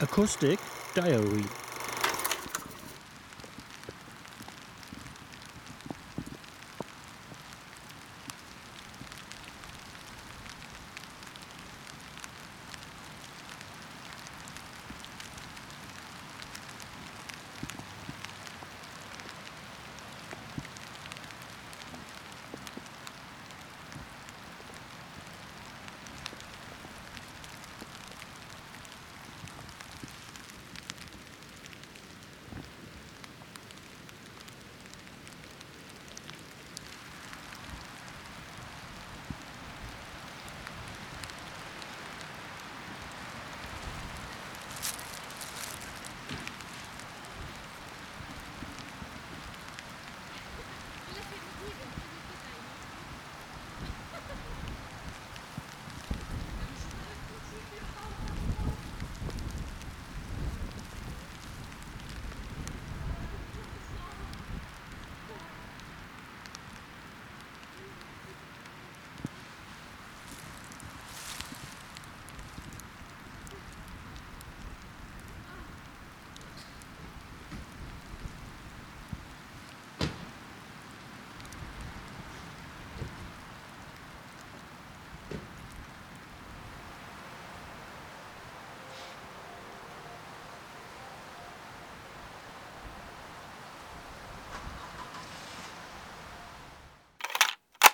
Acoustic Diary.